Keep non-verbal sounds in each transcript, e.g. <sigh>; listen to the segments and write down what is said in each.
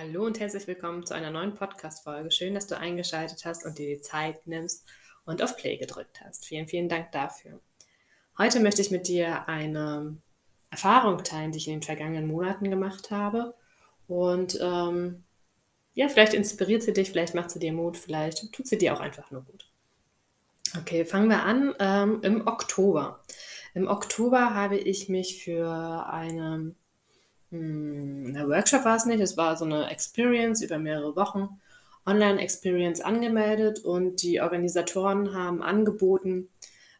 Hallo und herzlich willkommen zu einer neuen Podcast-Folge. Schön, dass du eingeschaltet hast und dir die Zeit nimmst und auf Play gedrückt hast. Vielen, vielen Dank dafür. Heute möchte ich mit dir eine Erfahrung teilen, die ich in den vergangenen Monaten gemacht habe. Und ähm, ja, vielleicht inspiriert sie dich, vielleicht macht sie dir Mut, vielleicht tut sie dir auch einfach nur gut. Okay, fangen wir an ähm, im Oktober. Im Oktober habe ich mich für eine hm, der Workshop war es nicht, es war so eine Experience über mehrere Wochen, Online-Experience angemeldet und die Organisatoren haben angeboten,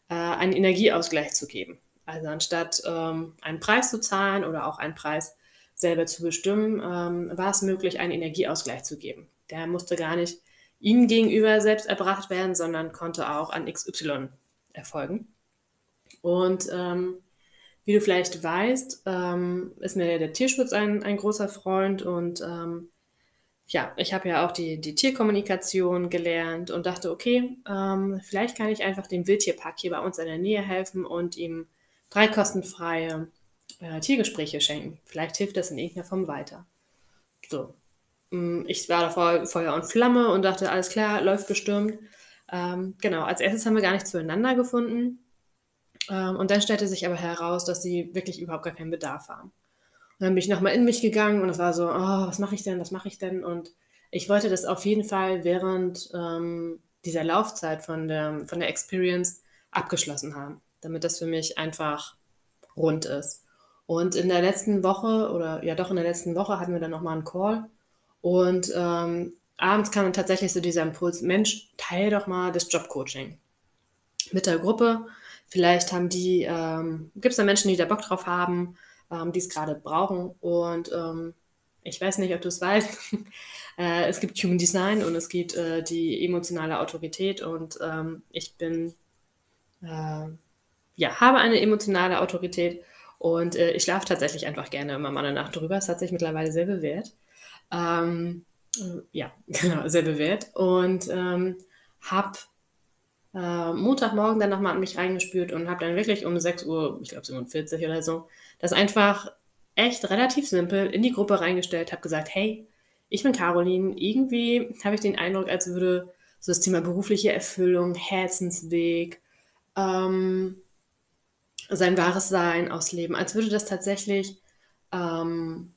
äh, einen Energieausgleich zu geben. Also anstatt ähm, einen Preis zu zahlen oder auch einen Preis selber zu bestimmen, ähm, war es möglich, einen Energieausgleich zu geben. Der musste gar nicht ihnen gegenüber selbst erbracht werden, sondern konnte auch an XY erfolgen. Und ähm, wie du vielleicht weißt, ähm, ist mir der Tierschutz ein, ein großer Freund und ähm, ja, ich habe ja auch die, die Tierkommunikation gelernt und dachte, okay, ähm, vielleicht kann ich einfach dem Wildtierpark hier bei uns in der Nähe helfen und ihm drei kostenfreie äh, Tiergespräche schenken. Vielleicht hilft das in irgendeiner Form weiter. So, mm, ich war da Feuer und Flamme und dachte, alles klar, läuft bestimmt. Ähm, genau, als erstes haben wir gar nicht zueinander gefunden. Ähm, und dann stellte sich aber heraus, dass sie wirklich überhaupt gar keinen Bedarf haben. Und dann bin ich nochmal in mich gegangen und es war so, oh, was mache ich denn, was mache ich denn? Und ich wollte das auf jeden Fall während ähm, dieser Laufzeit von der, von der Experience abgeschlossen haben, damit das für mich einfach rund ist. Und in der letzten Woche, oder ja doch in der letzten Woche, hatten wir dann nochmal einen Call. Und ähm, abends kam dann tatsächlich so dieser Impuls, Mensch, teile doch mal das Jobcoaching mit der Gruppe. Vielleicht haben die, ähm, gibt es da Menschen, die da Bock drauf haben, ähm, die es gerade brauchen. Und ähm, ich weiß nicht, ob du es weißt. <laughs> äh, es gibt Human Design und es gibt äh, die emotionale Autorität. Und ähm, ich bin, äh, ja, habe eine emotionale Autorität. Und äh, ich schlafe tatsächlich einfach gerne immer mal eine Nacht drüber. Es hat sich mittlerweile sehr bewährt. Ähm, ja, <laughs> genau, sehr bewährt. Und ähm, habe äh, Montagmorgen dann nochmal an mich reingespürt und habe dann wirklich um 6 Uhr, ich glaube 47 oder so, das einfach echt relativ simpel in die Gruppe reingestellt, habe gesagt, hey, ich bin Caroline. Irgendwie habe ich den Eindruck, als würde so das Thema berufliche Erfüllung, Herzensweg, ähm, sein wahres Sein ausleben, als würde das tatsächlich ähm,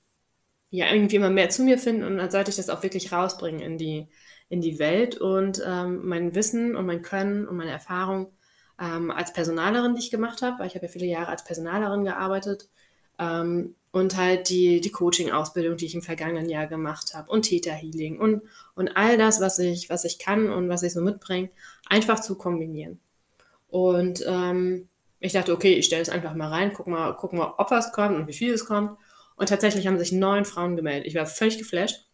ja irgendwie immer mehr zu mir finden und als sollte ich das auch wirklich rausbringen in die, in die Welt und ähm, mein Wissen und mein Können und meine Erfahrung ähm, als Personalerin, die ich gemacht habe, weil ich habe ja viele Jahre als Personalerin gearbeitet ähm, und halt die, die Coaching-Ausbildung, die ich im vergangenen Jahr gemacht habe und Täterhealing und, und all das, was ich, was ich kann und was ich so mitbringe, einfach zu kombinieren. Und ähm, ich dachte, okay, ich stelle es einfach mal rein, guck mal, guck mal, ob was kommt und wie viel es kommt. Und tatsächlich haben sich neun Frauen gemeldet. Ich war völlig geflasht.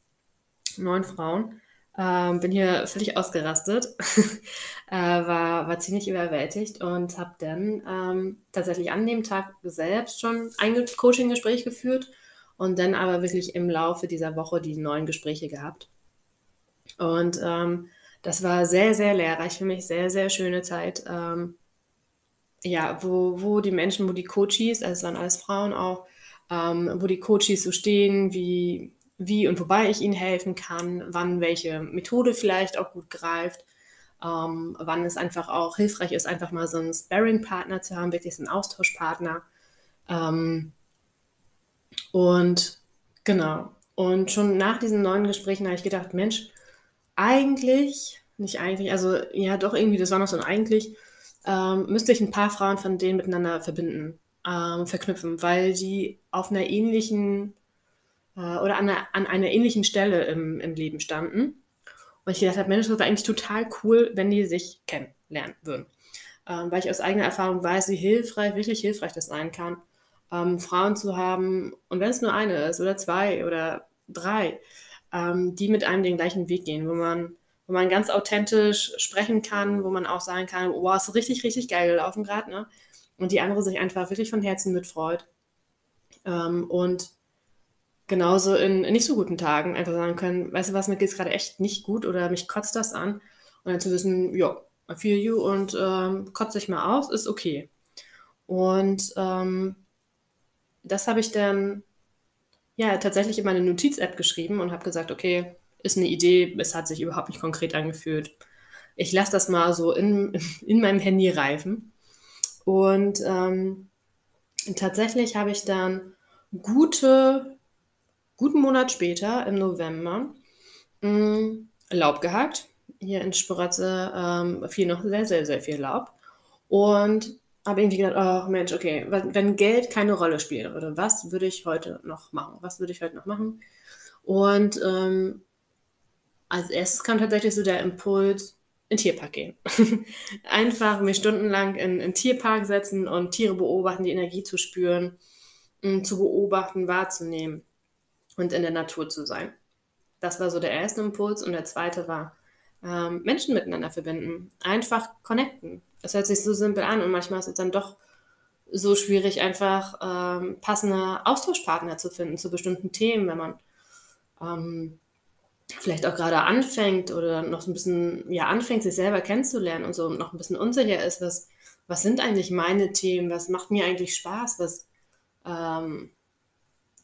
Neun Frauen. Ähm, bin hier völlig ausgerastet, <laughs> äh, war, war ziemlich überwältigt und habe dann ähm, tatsächlich an dem Tag selbst schon ein Coaching-Gespräch geführt und dann aber wirklich im Laufe dieser Woche die neuen Gespräche gehabt. Und ähm, das war sehr, sehr lehrreich für mich, sehr, sehr schöne Zeit. Ähm, ja, wo, wo die Menschen, wo die Coaches, also es waren alles Frauen auch, ähm, wo die Coaches so stehen, wie, wie und wobei ich ihnen helfen kann, wann welche Methode vielleicht auch gut greift, ähm, wann es einfach auch hilfreich ist, einfach mal so einen Sparring-Partner zu haben, wirklich so einen Austauschpartner. Ähm, und genau. Und schon nach diesen neuen Gesprächen habe ich gedacht, Mensch, eigentlich, nicht eigentlich, also ja doch irgendwie, das war noch so ein eigentlich, ähm, müsste ich ein paar Frauen von denen miteinander verbinden, ähm, verknüpfen, weil die auf einer ähnlichen äh, oder an einer, an einer ähnlichen Stelle im, im Leben standen. Und ich gedacht habe, Mensch, das wäre eigentlich total cool, wenn die sich kennenlernen würden. Ähm, weil ich aus eigener Erfahrung weiß, wie hilfreich, wirklich hilfreich das sein kann, ähm, Frauen zu haben, und wenn es nur eine ist oder zwei oder drei, ähm, die mit einem den gleichen Weg gehen, wo man, wo man ganz authentisch sprechen kann, wo man auch sagen kann, wow, ist richtig, richtig geil gelaufen gerade, ne? Und die andere sich einfach wirklich von Herzen mitfreut. Ähm, und genauso in, in, nicht so guten Tagen einfach sagen können, weißt du was, mir geht es gerade echt nicht gut oder mich kotzt das an. Und dann zu wissen, ja, I feel you und ähm, kotzt dich mal aus, ist okay. Und ähm, das habe ich dann ja tatsächlich in meine Notiz-App geschrieben und habe gesagt, okay, ist eine Idee, es hat sich überhaupt nicht konkret angefühlt. Ich lasse das mal so in, <laughs> in meinem Handy reifen. Und ähm, tatsächlich habe ich dann gute, guten Monat später, im November, mh, mm, Laub gehackt. Hier in Sporotze ähm, fiel noch sehr, sehr, sehr viel Laub. Und habe irgendwie gedacht, oh Mensch, okay, wenn Geld keine Rolle spielt, oder was würde ich heute noch machen? Was würde ich heute noch machen? Und ähm, als erstes kam tatsächlich so der Impuls, in Tierpark gehen. <laughs> Einfach mich stundenlang in den Tierpark setzen und Tiere beobachten, die Energie zu spüren, mm, zu beobachten, wahrzunehmen und in der Natur zu sein. Das war so der erste Impuls. Und der zweite war, ähm, Menschen miteinander verbinden. Einfach connecten. Es hört sich so simpel an und manchmal ist es dann doch so schwierig, einfach ähm, passende Austauschpartner zu finden zu bestimmten Themen, wenn man ähm, vielleicht auch gerade anfängt oder noch so ein bisschen, ja, anfängt, sich selber kennenzulernen und so noch ein bisschen unsicher ist, was, was sind eigentlich meine Themen, was macht mir eigentlich Spaß, was, ähm,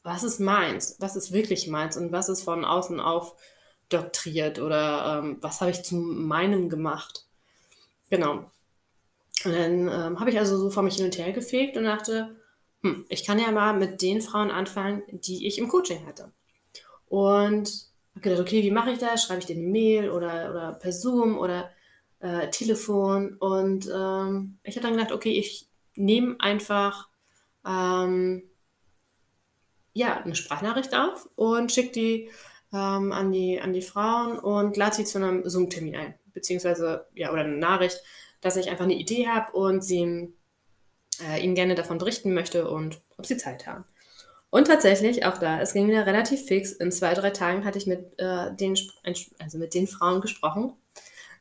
was ist meins, was ist wirklich meins und was ist von außen auf doktriert oder ähm, was habe ich zu meinem gemacht. Genau. Und dann ähm, habe ich also so vor mich hin und her gefegt und dachte, hm, ich kann ja mal mit den Frauen anfangen, die ich im Coaching hatte. Und habe gedacht, okay, wie mache ich das? Schreibe ich dir eine Mail oder, oder per Zoom oder äh, Telefon? Und ähm, ich habe dann gedacht, okay, ich nehme einfach ähm, ja, eine Sprachnachricht auf und schicke die ähm, an, die, an die Frauen und lade sie zu einem Zoom-Termin ein. Beziehungsweise, ja, oder eine Nachricht, dass ich einfach eine Idee habe und sie äh, ihnen gerne davon berichten möchte und ob sie Zeit haben. Und tatsächlich, auch da, es ging wieder relativ fix. In zwei, drei Tagen hatte ich mit, äh, den, also mit den Frauen gesprochen.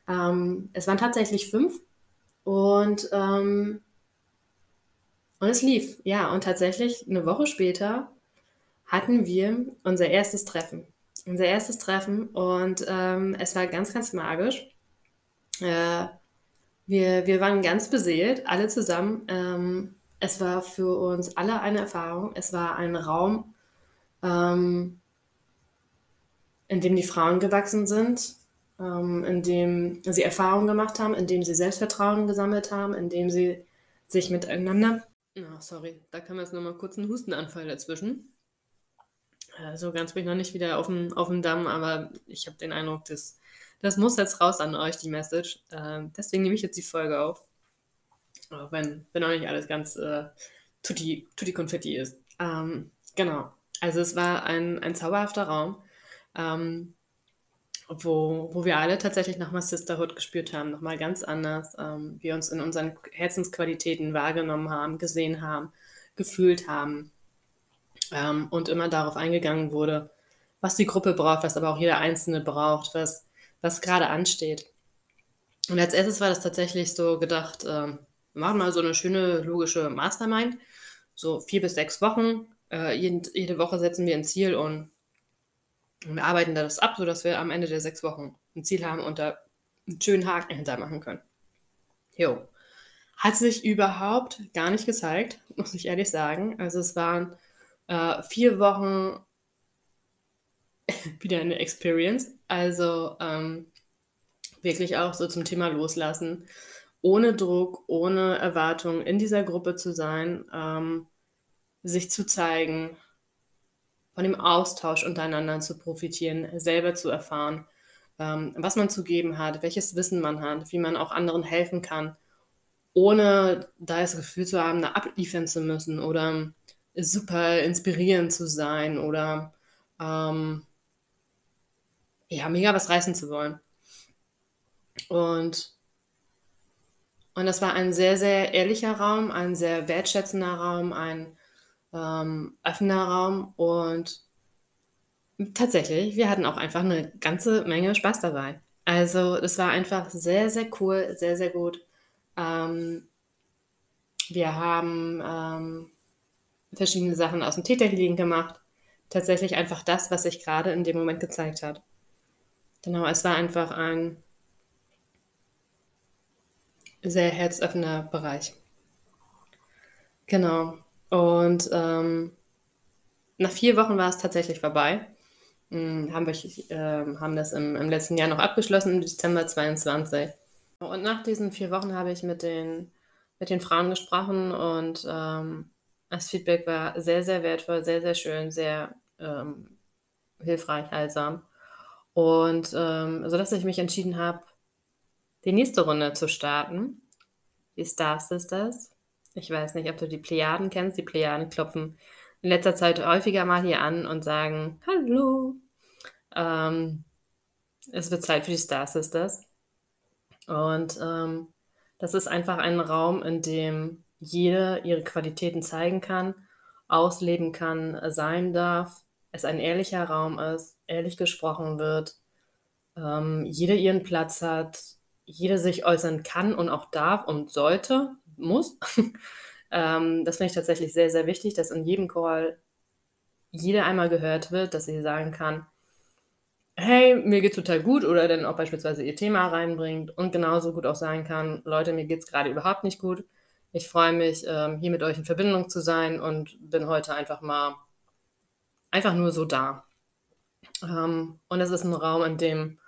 Ähm, es waren tatsächlich fünf. Und, ähm, und es lief, ja. Und tatsächlich eine Woche später hatten wir unser erstes Treffen unser erstes Treffen und ähm, es war ganz, ganz magisch. Äh, wir, wir waren ganz beseelt, alle zusammen. Ähm, es war für uns alle eine Erfahrung. Es war ein Raum, ähm, in dem die Frauen gewachsen sind, ähm, in dem sie Erfahrungen gemacht haben, in dem sie Selbstvertrauen gesammelt haben, in dem sie sich miteinander. Oh, sorry, da kam jetzt nochmal kurz ein Hustenanfall dazwischen. So ganz bin ich noch nicht wieder auf dem, auf dem Damm, aber ich habe den Eindruck, dass das muss jetzt raus an euch, die Message. Äh, deswegen nehme ich jetzt die Folge auf. Auch wenn, wenn auch nicht alles ganz äh, tutti, tutti Konfetti ist. Ähm, genau. Also es war ein, ein zauberhafter Raum, ähm, wo, wo wir alle tatsächlich nochmal Sisterhood gespürt haben, nochmal ganz anders. Ähm, wir uns in unseren Herzensqualitäten wahrgenommen haben, gesehen haben, gefühlt haben ähm, und immer darauf eingegangen wurde, was die Gruppe braucht, was aber auch jeder Einzelne braucht, was, was gerade ansteht. Und als erstes war das tatsächlich so gedacht, ähm, wir machen mal so eine schöne logische Mastermind, so vier bis sechs Wochen. Äh, jede, jede Woche setzen wir ein Ziel und wir arbeiten das ab, sodass wir am Ende der sechs Wochen ein Ziel haben und da einen schönen Haken hinter machen können. Jo. Hat sich überhaupt gar nicht gezeigt, <laughs> muss ich ehrlich sagen. Also es waren äh, vier Wochen <laughs> wieder eine Experience. Also ähm, wirklich auch so zum Thema Loslassen, ohne Druck, ohne Erwartung in dieser Gruppe zu sein, ähm, sich zu zeigen, von dem Austausch untereinander zu profitieren, selber zu erfahren, ähm, was man zu geben hat, welches Wissen man hat, wie man auch anderen helfen kann, ohne da das Gefühl zu haben, da abliefern zu müssen oder super inspirierend zu sein oder ähm, ja, mega was reißen zu wollen. Und, und das war ein sehr, sehr ehrlicher Raum, ein sehr wertschätzender Raum, ein ähm, offener Raum und tatsächlich, wir hatten auch einfach eine ganze Menge Spaß dabei. Also es war einfach sehr, sehr cool, sehr, sehr gut. Ähm, wir haben ähm, verschiedene Sachen aus dem Täterhealing gemacht. Tatsächlich einfach das, was sich gerade in dem Moment gezeigt hat. Genau, es war einfach ein sehr herzöffner Bereich. Genau. Und ähm, nach vier Wochen war es tatsächlich vorbei. Hm, haben wir äh, haben das im, im letzten Jahr noch abgeschlossen, im Dezember 22. Und nach diesen vier Wochen habe ich mit den, mit den Frauen gesprochen und ähm, das Feedback war sehr, sehr wertvoll, sehr, sehr schön, sehr ähm, hilfreich, heilsam. Und ähm, so dass ich mich entschieden habe, die nächste Runde zu starten. Die Star Sisters. Ich weiß nicht, ob du die Plejaden kennst. Die Plejaden klopfen in letzter Zeit häufiger mal hier an und sagen, hallo. Ähm, es wird Zeit für die Star Sisters. Und ähm, das ist einfach ein Raum, in dem jeder ihre Qualitäten zeigen kann, ausleben kann, sein darf, es ein ehrlicher Raum ist, ehrlich gesprochen wird, ähm, jeder ihren Platz hat, jeder sich äußern kann und auch darf und sollte, muss. <laughs> ähm, das finde ich tatsächlich sehr, sehr wichtig, dass in jedem Call jeder einmal gehört wird, dass sie sagen kann, hey, mir geht's total gut oder dann auch beispielsweise ihr Thema reinbringt und genauso gut auch sagen kann, Leute, mir geht's gerade überhaupt nicht gut. Ich freue mich, ähm, hier mit euch in Verbindung zu sein und bin heute einfach mal einfach nur so da. Ähm, und es ist ein Raum, in dem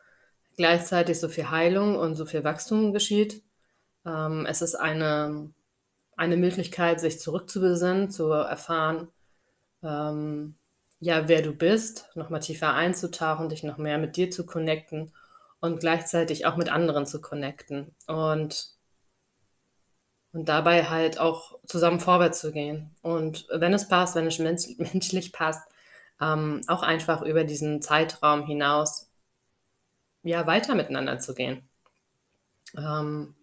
gleichzeitig so viel Heilung und so viel Wachstum geschieht. Ähm, es ist eine, eine Möglichkeit, sich zurückzubesinnen, zu erfahren, ähm, ja, wer du bist, nochmal tiefer einzutauchen, dich noch mehr mit dir zu connecten und gleichzeitig auch mit anderen zu connecten und, und dabei halt auch zusammen vorwärts zu gehen. Und wenn es passt, wenn es <laughs> menschlich passt, ähm, auch einfach über diesen Zeitraum hinaus ja, weiter miteinander zu gehen. Ähm,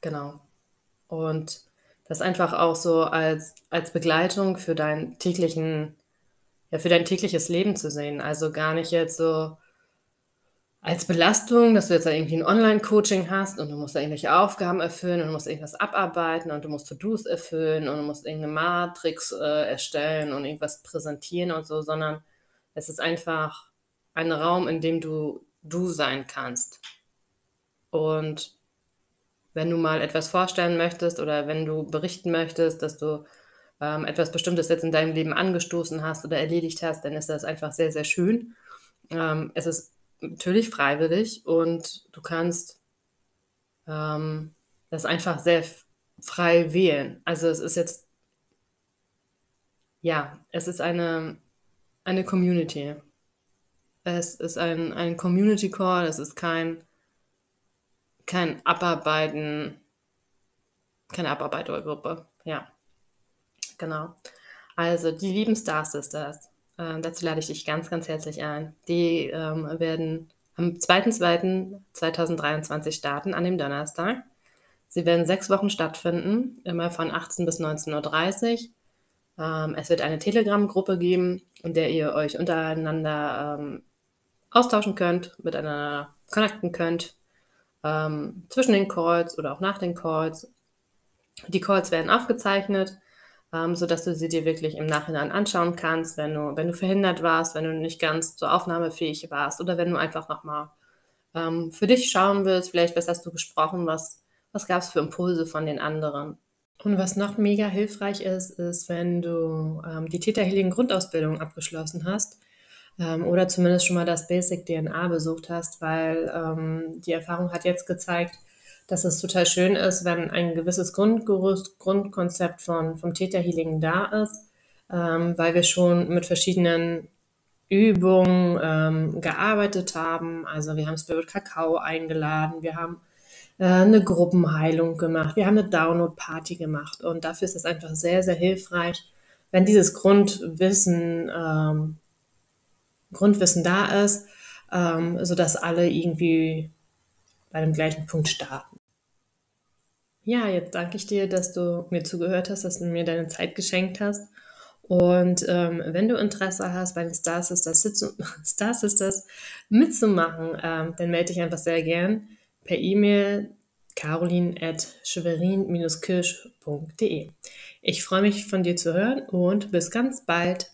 genau. Und das einfach auch so als, als Begleitung für deinen täglichen ja, für dein tägliches Leben zu sehen. Also gar nicht jetzt so als Belastung, dass du jetzt da irgendwie ein Online-Coaching hast und du musst da irgendwelche Aufgaben erfüllen und du musst irgendwas abarbeiten und du musst To-Dos erfüllen und du musst irgendeine Matrix äh, erstellen und irgendwas präsentieren und so, sondern es ist einfach ein Raum, in dem du du sein kannst. Und wenn du mal etwas vorstellen möchtest oder wenn du berichten möchtest, dass du ähm, etwas Bestimmtes jetzt in deinem Leben angestoßen hast oder erledigt hast, dann ist das einfach sehr, sehr schön. Ähm, es ist natürlich freiwillig und du kannst ähm, das einfach sehr frei wählen. Also es ist jetzt, ja, es ist eine, eine Community. Es ist ein, ein Community Call, es ist kein, kein Abarbeiten, keine Abarbeitergruppe, ja. Genau. Also die lieben Star Sisters. Äh, dazu lade ich dich ganz, ganz herzlich ein. Die ähm, werden am 2.2.2023 starten, an dem Donnerstag. Sie werden sechs Wochen stattfinden, immer von 18 bis 19.30 Uhr. Ähm, es wird eine Telegram-Gruppe geben, in der ihr euch untereinander ähm, austauschen könnt, miteinander connecten könnt, ähm, zwischen den Calls oder auch nach den Calls. Die Calls werden aufgezeichnet ähm, sodass du sie dir wirklich im Nachhinein anschauen kannst, wenn du, wenn du verhindert warst, wenn du nicht ganz so aufnahmefähig warst oder wenn du einfach nochmal ähm, für dich schauen willst, vielleicht was hast du gesprochen, was, was gab es für Impulse von den anderen. Und was noch mega hilfreich ist, ist, wenn du ähm, die Täterhealing Grundausbildung abgeschlossen hast ähm, oder zumindest schon mal das Basic DNA besucht hast, weil ähm, die Erfahrung hat jetzt gezeigt, dass es total schön ist, wenn ein gewisses Grundgerüst, Grundkonzept von, vom Täterhealing da ist, ähm, weil wir schon mit verschiedenen Übungen ähm, gearbeitet haben. Also wir haben Spirit Kakao eingeladen, wir haben äh, eine Gruppenheilung gemacht, wir haben eine Download-Party gemacht und dafür ist es einfach sehr, sehr hilfreich, wenn dieses Grundwissen, ähm, Grundwissen da ist, ähm, sodass alle irgendwie bei dem gleichen Punkt starten. Ja, jetzt danke ich dir, dass du mir zugehört hast, dass du mir deine Zeit geschenkt hast. Und ähm, wenn du Interesse hast, bei den Star Sisters, <laughs> Star Sisters mitzumachen, ähm, dann melde dich einfach sehr gern per E-Mail carolin.schwerin-kirsch.de. Ich freue mich von dir zu hören und bis ganz bald.